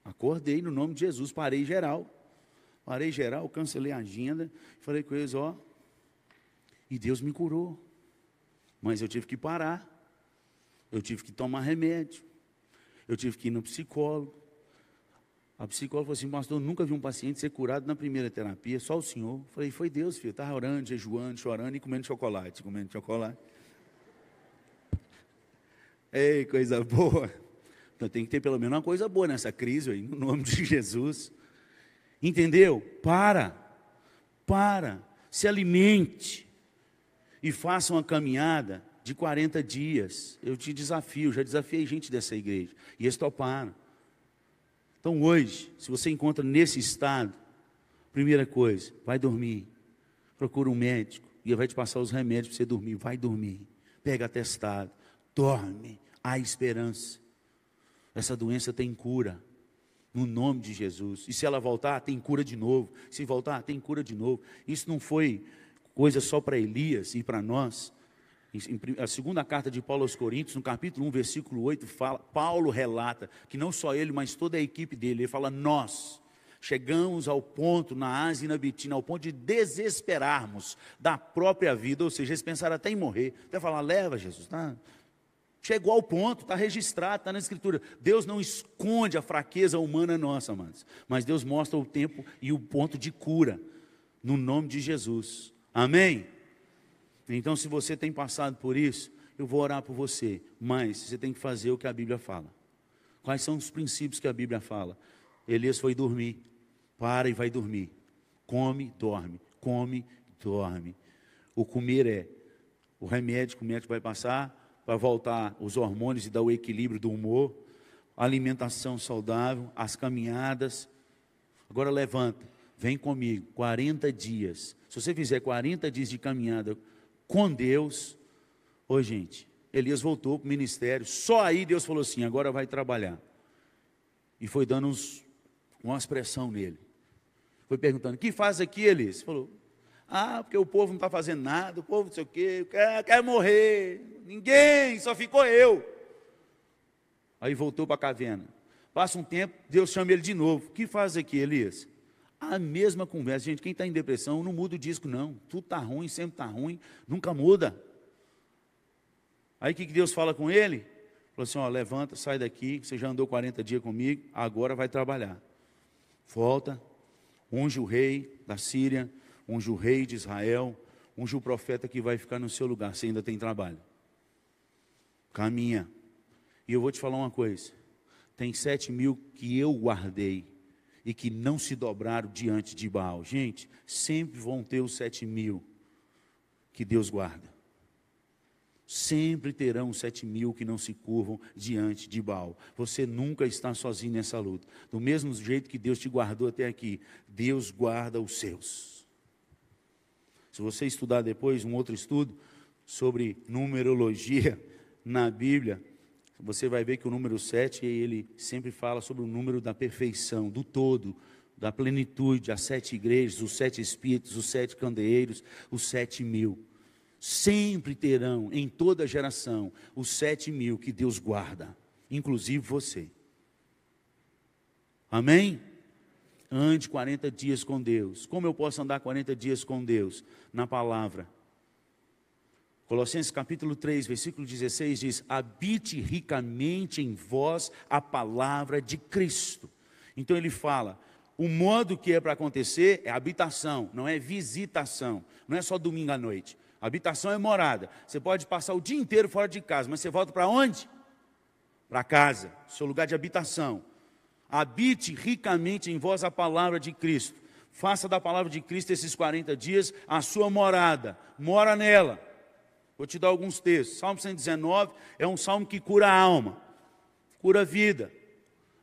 Acordei no nome de Jesus, parei geral. Parei geral, cancelei a agenda, falei com eles, ó. E Deus me curou. Mas eu tive que parar. Eu tive que tomar remédio. Eu tive que ir no psicólogo. A psicóloga falou assim, pastor, nunca vi um paciente ser curado na primeira terapia, só o senhor. Eu falei, foi Deus, filho. Estava orando, jejuando, chorando e comendo chocolate, comendo chocolate. Ei, coisa boa. Então tem que ter pelo menos uma coisa boa nessa crise aí, no nome de Jesus. Entendeu? Para. Para. Se alimente. E faça uma caminhada de 40 dias. Eu te desafio, já desafiei gente dessa igreja. E eles toparam. Então hoje, se você encontra nesse estado, primeira coisa, vai dormir. Procura um médico e ele vai te passar os remédios para você dormir. Vai dormir. Pega atestado. Dorme. Há esperança. Essa doença tem cura. No nome de Jesus. E se ela voltar, tem cura de novo. Se voltar, tem cura de novo. Isso não foi coisa só para Elias e para nós. A segunda carta de Paulo aos Coríntios, no capítulo 1, versículo 8, fala, Paulo relata que não só ele, mas toda a equipe dele, ele fala, nós chegamos ao ponto na Ásia e na Bitina, ao ponto de desesperarmos da própria vida, ou seja, eles pensaram até em morrer, até falar, leva Jesus, tá? Chegou ao ponto, está registrado, está na Escritura. Deus não esconde a fraqueza humana nossa, amados. Mas Deus mostra o tempo e o ponto de cura, no nome de Jesus. Amém? Então, se você tem passado por isso, eu vou orar por você. Mas você tem que fazer o que a Bíblia fala. Quais são os princípios que a Bíblia fala? Elias foi dormir. Para e vai dormir. Come, dorme. Come, dorme. O comer é o remédio que o médico vai passar para voltar os hormônios e dar o equilíbrio do humor, alimentação saudável, as caminhadas. Agora levanta, vem comigo, 40 dias. Se você fizer 40 dias de caminhada com Deus, ô gente, Elias voltou para o ministério, só aí Deus falou assim: agora vai trabalhar. E foi dando uns, uma expressão nele. Foi perguntando: que faz aqui, Elias? Falou: ah, porque o povo não está fazendo nada, o povo não sei o quê, quer, quer morrer, ninguém, só ficou eu. Aí voltou para a caverna. Passa um tempo, Deus chama ele de novo. O que faz aqui, Elias? A mesma conversa. Gente, quem está em depressão não muda o disco, não. Tudo está ruim, sempre está ruim, nunca muda. Aí o que Deus fala com ele? Falou assim: ó, levanta, sai daqui, você já andou 40 dias comigo, agora vai trabalhar. Volta, unge o rei da Síria, unge o rei de Israel, unge o profeta que vai ficar no seu lugar, você ainda tem trabalho. Caminha. E eu vou te falar uma coisa: tem sete mil que eu guardei e que não se dobraram diante de Baal. Gente, sempre vão ter os sete mil que Deus guarda. Sempre terão sete mil que não se curvam diante de Baal. Você nunca está sozinho nessa luta. Do mesmo jeito que Deus te guardou até aqui, Deus guarda os seus. Se você estudar depois um outro estudo sobre numerologia na Bíblia, você vai ver que o número 7, ele sempre fala sobre o número da perfeição, do todo, da plenitude, as sete igrejas, os sete espíritos, os sete candeeiros, os sete mil. Sempre terão, em toda geração, os sete mil que Deus guarda, inclusive você. Amém? Ande 40 dias com Deus. Como eu posso andar 40 dias com Deus? Na palavra. Colossenses capítulo 3, versículo 16 diz: Habite ricamente em vós a palavra de Cristo. Então ele fala: o modo que é para acontecer é habitação, não é visitação, não é só domingo à noite. Habitação é morada. Você pode passar o dia inteiro fora de casa, mas você volta para onde? Para casa, seu lugar de habitação habite ricamente em vós a palavra de Cristo. Faça da palavra de Cristo esses 40 dias a sua morada, mora nela. Vou te dar alguns textos. Salmo 119 é um salmo que cura a alma, cura a vida.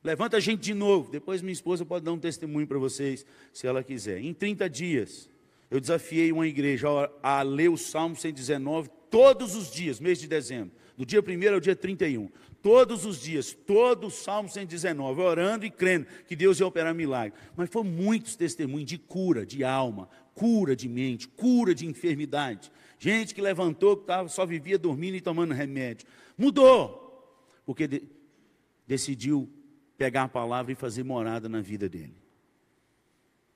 Levanta a gente de novo. Depois minha esposa pode dar um testemunho para vocês, se ela quiser. Em 30 dias, eu desafiei uma igreja a ler o Salmo 119 todos os dias, mês de dezembro, do dia 1 ao dia 31 todos os dias, todo o Salmo 119, orando e crendo que Deus ia operar milagre. Mas foram muitos testemunhos de cura de alma, cura de mente, cura de enfermidade. Gente que levantou, que tava, só vivia dormindo e tomando remédio. Mudou, porque de, decidiu pegar a palavra e fazer morada na vida dele.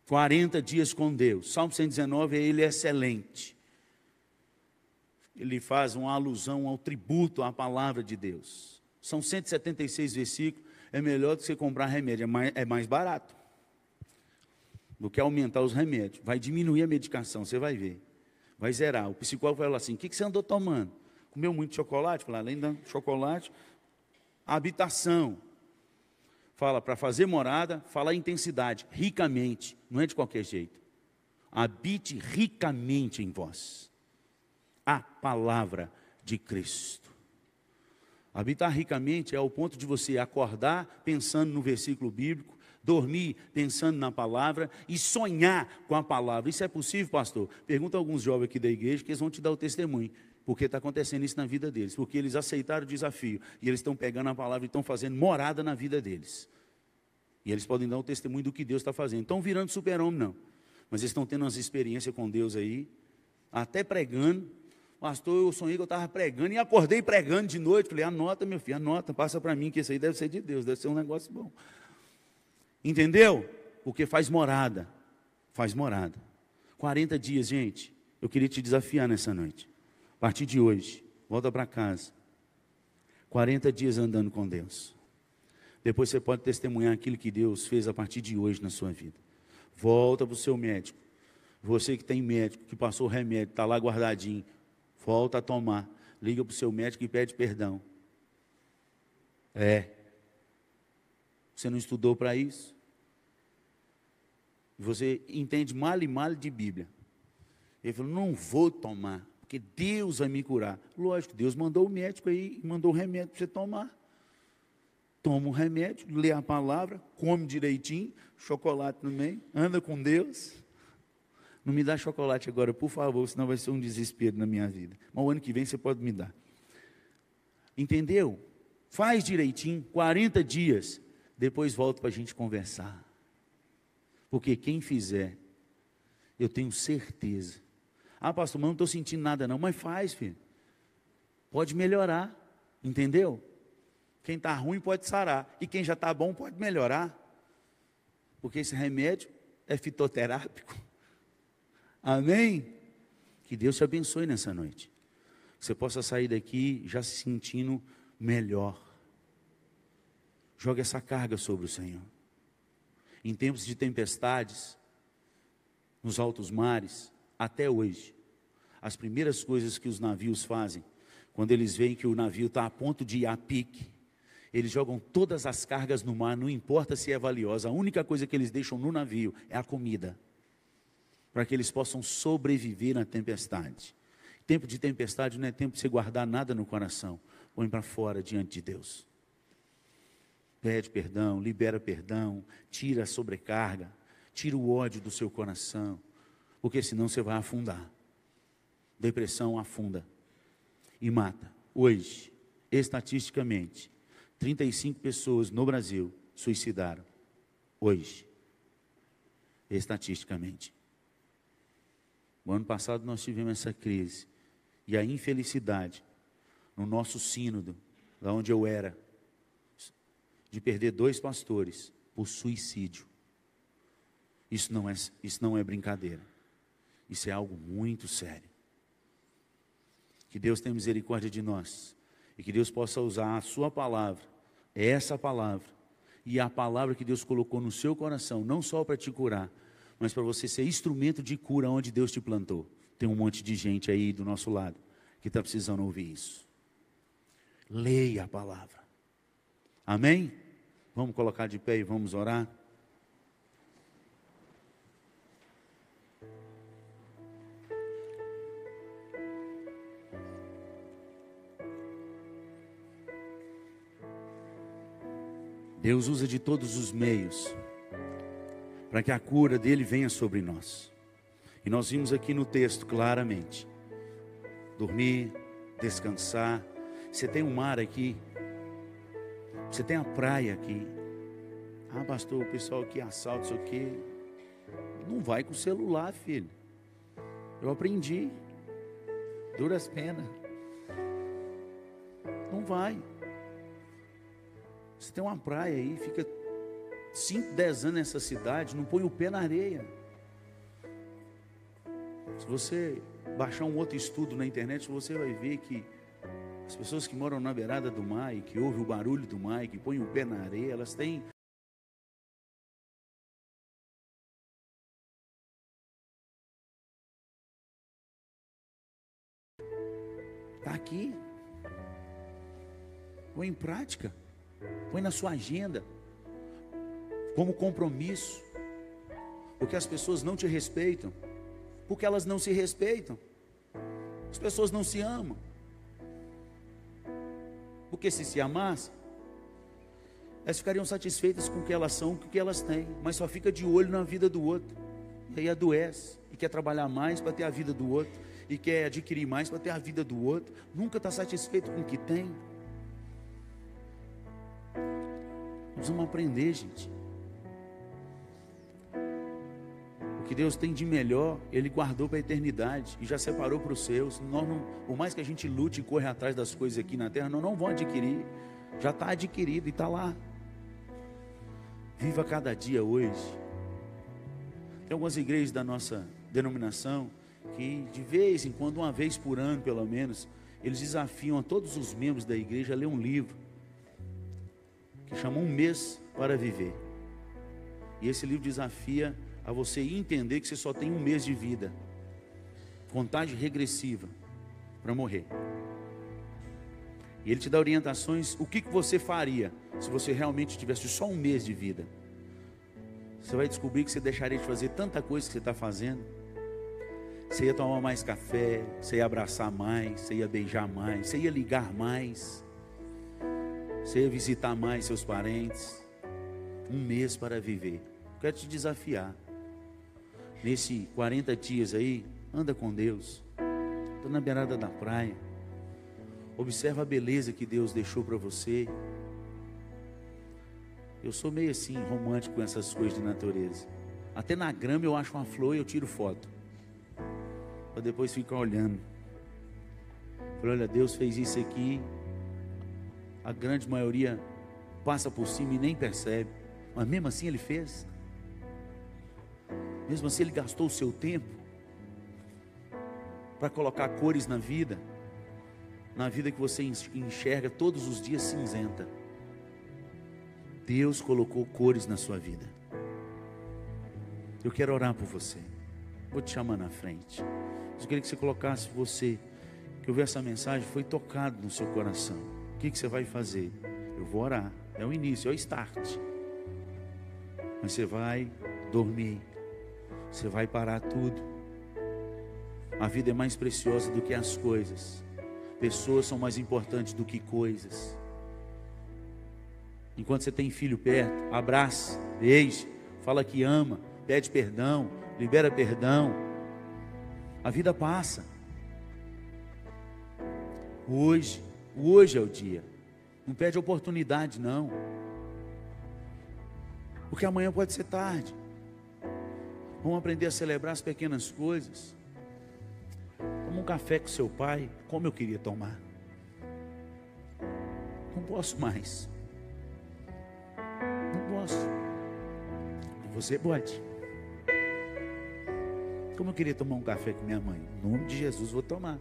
40 dias com Deus. Salmo 119, ele é excelente. Ele faz uma alusão ao tributo à palavra de Deus. São 176 versículos. É melhor do que você comprar remédio, é mais, é mais barato do que aumentar os remédios. Vai diminuir a medicação, você vai ver. Vai zerar. O psicólogo vai falar assim: o que, que você andou tomando? Comeu muito chocolate? Fala, além do chocolate, habitação. Fala para fazer morada, fala intensidade, ricamente, não é de qualquer jeito. Habite ricamente em vós a palavra de Cristo. Habitar ricamente é o ponto de você acordar pensando no versículo bíblico, dormir pensando na palavra e sonhar com a palavra. Isso é possível, pastor? Pergunta a alguns jovens aqui da igreja que eles vão te dar o testemunho. Porque está acontecendo isso na vida deles. Porque eles aceitaram o desafio. E eles estão pegando a palavra e estão fazendo morada na vida deles. E eles podem dar o testemunho do que Deus está fazendo. Estão virando super-homem, não. Mas eles estão tendo umas experiências com Deus aí. Até pregando. Pastor, eu sonhei que eu estava pregando e acordei pregando de noite. Falei, anota, meu filho, anota, passa para mim, que isso aí deve ser de Deus, deve ser um negócio bom. Entendeu? Porque faz morada. Faz morada. 40 dias, gente. Eu queria te desafiar nessa noite. A partir de hoje, volta para casa. 40 dias andando com Deus. Depois você pode testemunhar aquilo que Deus fez a partir de hoje na sua vida. Volta para o seu médico. Você que tem médico, que passou remédio, está lá guardadinho. Volta a tomar. Liga para o seu médico e pede perdão. É. Você não estudou para isso? Você entende mal e mal de Bíblia. Ele falou: não vou tomar, porque Deus vai me curar. Lógico, Deus mandou o médico aí, mandou o remédio para você tomar. Toma o remédio, lê a palavra, come direitinho, chocolate no meio, anda com Deus. Não me dá chocolate agora, por favor, senão vai ser um desespero na minha vida. Mas o ano que vem você pode me dar. Entendeu? Faz direitinho, 40 dias, depois volta para a gente conversar. Porque quem fizer, eu tenho certeza. Ah, pastor, mas não estou sentindo nada não. Mas faz, filho. Pode melhorar. Entendeu? Quem está ruim pode sarar. E quem já está bom pode melhorar. Porque esse remédio é fitoterápico. Amém? Que Deus te abençoe nessa noite. Que você possa sair daqui já se sentindo melhor. Jogue essa carga sobre o Senhor em tempos de tempestades, nos altos mares, até hoje, as primeiras coisas que os navios fazem, quando eles veem que o navio está a ponto de ir a pique, eles jogam todas as cargas no mar, não importa se é valiosa, a única coisa que eles deixam no navio é a comida, para que eles possam sobreviver na tempestade. Tempo de tempestade não é tempo de você guardar nada no coração, põe para fora diante de Deus pede perdão, libera perdão, tira a sobrecarga, tira o ódio do seu coração, porque senão você vai afundar. Depressão afunda e mata. Hoje, estatisticamente, 35 pessoas no Brasil suicidaram. Hoje, estatisticamente. O ano passado nós tivemos essa crise e a infelicidade no nosso sínodo, lá onde eu era, de perder dois pastores por suicídio. Isso não é, isso não é brincadeira. Isso é algo muito sério. Que Deus tenha misericórdia de nós. E que Deus possa usar a sua palavra, essa palavra, e a palavra que Deus colocou no seu coração, não só para te curar, mas para você ser instrumento de cura onde Deus te plantou. Tem um monte de gente aí do nosso lado que está precisando ouvir isso. Leia a palavra. Amém? Vamos colocar de pé e vamos orar? Deus usa de todos os meios para que a cura dele venha sobre nós. E nós vimos aqui no texto claramente: dormir, descansar. Você tem um mar aqui você tem a praia aqui. Ah, pastor, o pessoal aqui assalta isso aqui. Não vai com o celular, filho. Eu aprendi. duras penas. Não vai. Você tem uma praia aí, fica 5, 10 anos nessa cidade, não põe o pé na areia. Se você baixar um outro estudo na internet, você vai ver que as pessoas que moram na beirada do mar e que ouvem o barulho do mar e que põem o pé na areia, elas têm Está aqui. Põe em prática. Põe na sua agenda. Como compromisso. Porque as pessoas não te respeitam. Porque elas não se respeitam. As pessoas não se amam. Porque se se amassem, elas ficariam satisfeitas com o que elas são, com o que elas têm, mas só fica de olho na vida do outro. E aí adoece e quer trabalhar mais para ter a vida do outro e quer adquirir mais para ter a vida do outro, nunca está satisfeito com o que tem. Precisamos aprender, gente. Que Deus tem de melhor, Ele guardou para a eternidade e já separou para os seus. Nós não, por mais que a gente lute e corra atrás das coisas aqui na terra, nós não vamos adquirir. Já está adquirido e está lá. Viva cada dia hoje. Tem algumas igrejas da nossa denominação que de vez em quando, uma vez por ano pelo menos, eles desafiam a todos os membros da igreja a ler um livro que chama Um Mês para Viver. E esse livro desafia a você entender que você só tem um mês de vida, contagem regressiva para morrer. E ele te dá orientações, o que, que você faria se você realmente tivesse só um mês de vida. Você vai descobrir que você deixaria de fazer tanta coisa que você está fazendo você ia tomar mais café, você ia abraçar mais, você ia beijar mais, você ia ligar mais, você ia visitar mais seus parentes. Um mês para viver. Quero te desafiar. Nesse 40 dias aí, anda com Deus. Estou na beirada da praia. Observa a beleza que Deus deixou para você. Eu sou meio assim, romântico com essas coisas de natureza. Até na grama eu acho uma flor e eu tiro foto para depois ficar olhando. Falei, olha, Deus fez isso aqui. A grande maioria passa por cima e nem percebe. Mas mesmo assim ele fez. Mesmo assim ele gastou o seu tempo para colocar cores na vida, na vida que você enxerga todos os dias cinzenta. Deus colocou cores na sua vida. Eu quero orar por você. Vou te chamar na frente. Eu queria que você colocasse você, que ouviu essa mensagem, foi tocado no seu coração. O que, que você vai fazer? Eu vou orar. É o início, é o start. Mas você vai dormir. Você vai parar tudo. A vida é mais preciosa do que as coisas. Pessoas são mais importantes do que coisas. Enquanto você tem filho perto, abraça, beije, fala que ama, pede perdão, libera perdão a vida passa. Hoje, hoje é o dia. Não perde oportunidade, não. Porque amanhã pode ser tarde. Vamos aprender a celebrar as pequenas coisas. Toma um café com seu pai, como eu queria tomar. Não posso mais. Não posso. E você pode. Como eu queria tomar um café com minha mãe. Em nome de Jesus, vou tomar.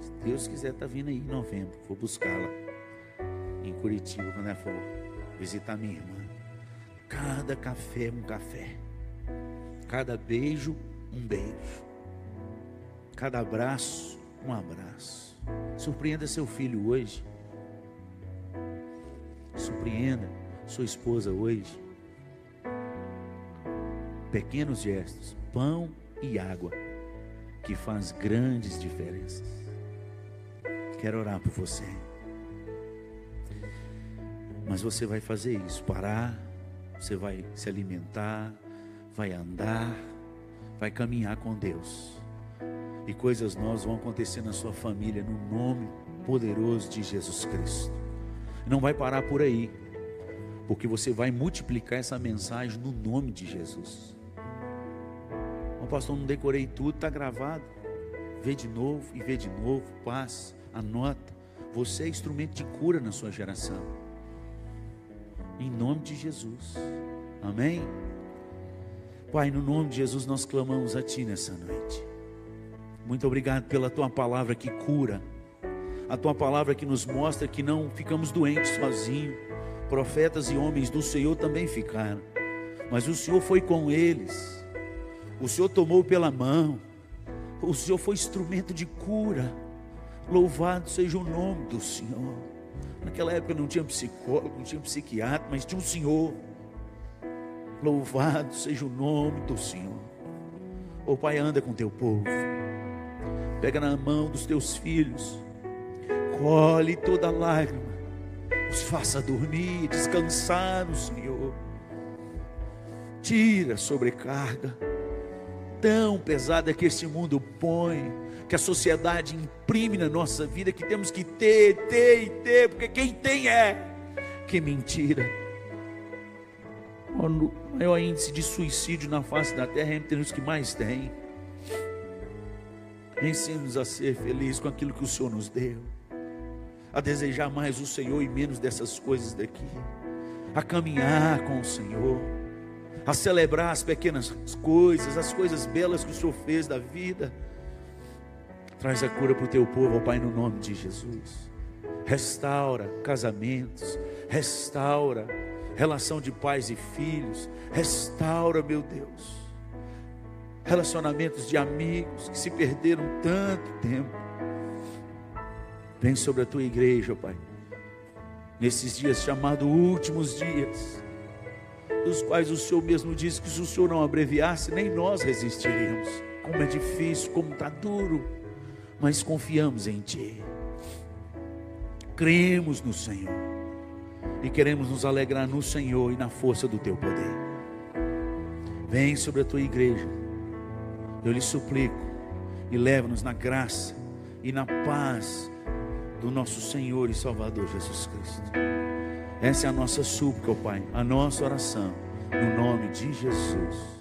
Se Deus quiser, está vindo aí em novembro. Vou buscá-la em Curitiba, quando ela for visitar minha irmã. Cada café, um café. Cada beijo, um beijo. Cada abraço, um abraço. Surpreenda seu filho hoje. Surpreenda sua esposa hoje. Pequenos gestos pão e água, que faz grandes diferenças. Quero orar por você. Mas você vai fazer isso, parar, você vai se alimentar, vai andar, vai caminhar com Deus. E coisas novas vão acontecer na sua família no nome poderoso de Jesus Cristo. Não vai parar por aí, porque você vai multiplicar essa mensagem no nome de Jesus. O pastor, não decorei tudo, está gravado. vê de novo e vê de novo, paz, anota. Você é instrumento de cura na sua geração. Em nome de Jesus. Amém? Pai, no nome de Jesus nós clamamos a Ti nessa noite. Muito obrigado pela Tua palavra que cura. A Tua palavra que nos mostra que não ficamos doentes sozinhos. Profetas e homens do Senhor também ficaram. Mas o Senhor foi com eles. O Senhor tomou pela mão. O Senhor foi instrumento de cura. Louvado seja o nome do Senhor. Naquela época não tinha psicólogo, não tinha psiquiatra, mas tinha um Senhor. Louvado seja o nome do Senhor. O oh, Pai, anda com teu povo. Pega na mão dos teus filhos. Colhe toda lágrima. Os faça dormir, descansar no Senhor. Tira a sobrecarga tão pesada que este mundo põe, que a sociedade imprime na nossa vida, que temos que ter, ter e ter, porque quem tem é. Que mentira. O maior índice de suicídio na face da terra é entre os que mais têm. Ensine-nos a ser felizes com aquilo que o Senhor nos deu, a desejar mais o Senhor e menos dessas coisas daqui, a caminhar com o Senhor a celebrar as pequenas coisas, as coisas belas que o Senhor fez da vida. Traz a cura para o teu povo, ó Pai, no nome de Jesus. Restaura casamentos, restaura relação de pais e filhos, restaura, meu Deus, relacionamentos de amigos que se perderam tanto tempo. Vem sobre a tua igreja, Pai, nesses dias chamados últimos dias dos quais o Senhor mesmo disse que se o Senhor não abreviasse, nem nós resistiríamos. Como é difícil, como está duro, mas confiamos em Ti, cremos no Senhor e queremos nos alegrar no Senhor e na força do Teu poder. Vem sobre a Tua igreja, eu lhe suplico, e leva-nos na graça e na paz do nosso Senhor e Salvador Jesus Cristo. Essa é a nossa súplica, ó Pai, a nossa oração, no nome de Jesus.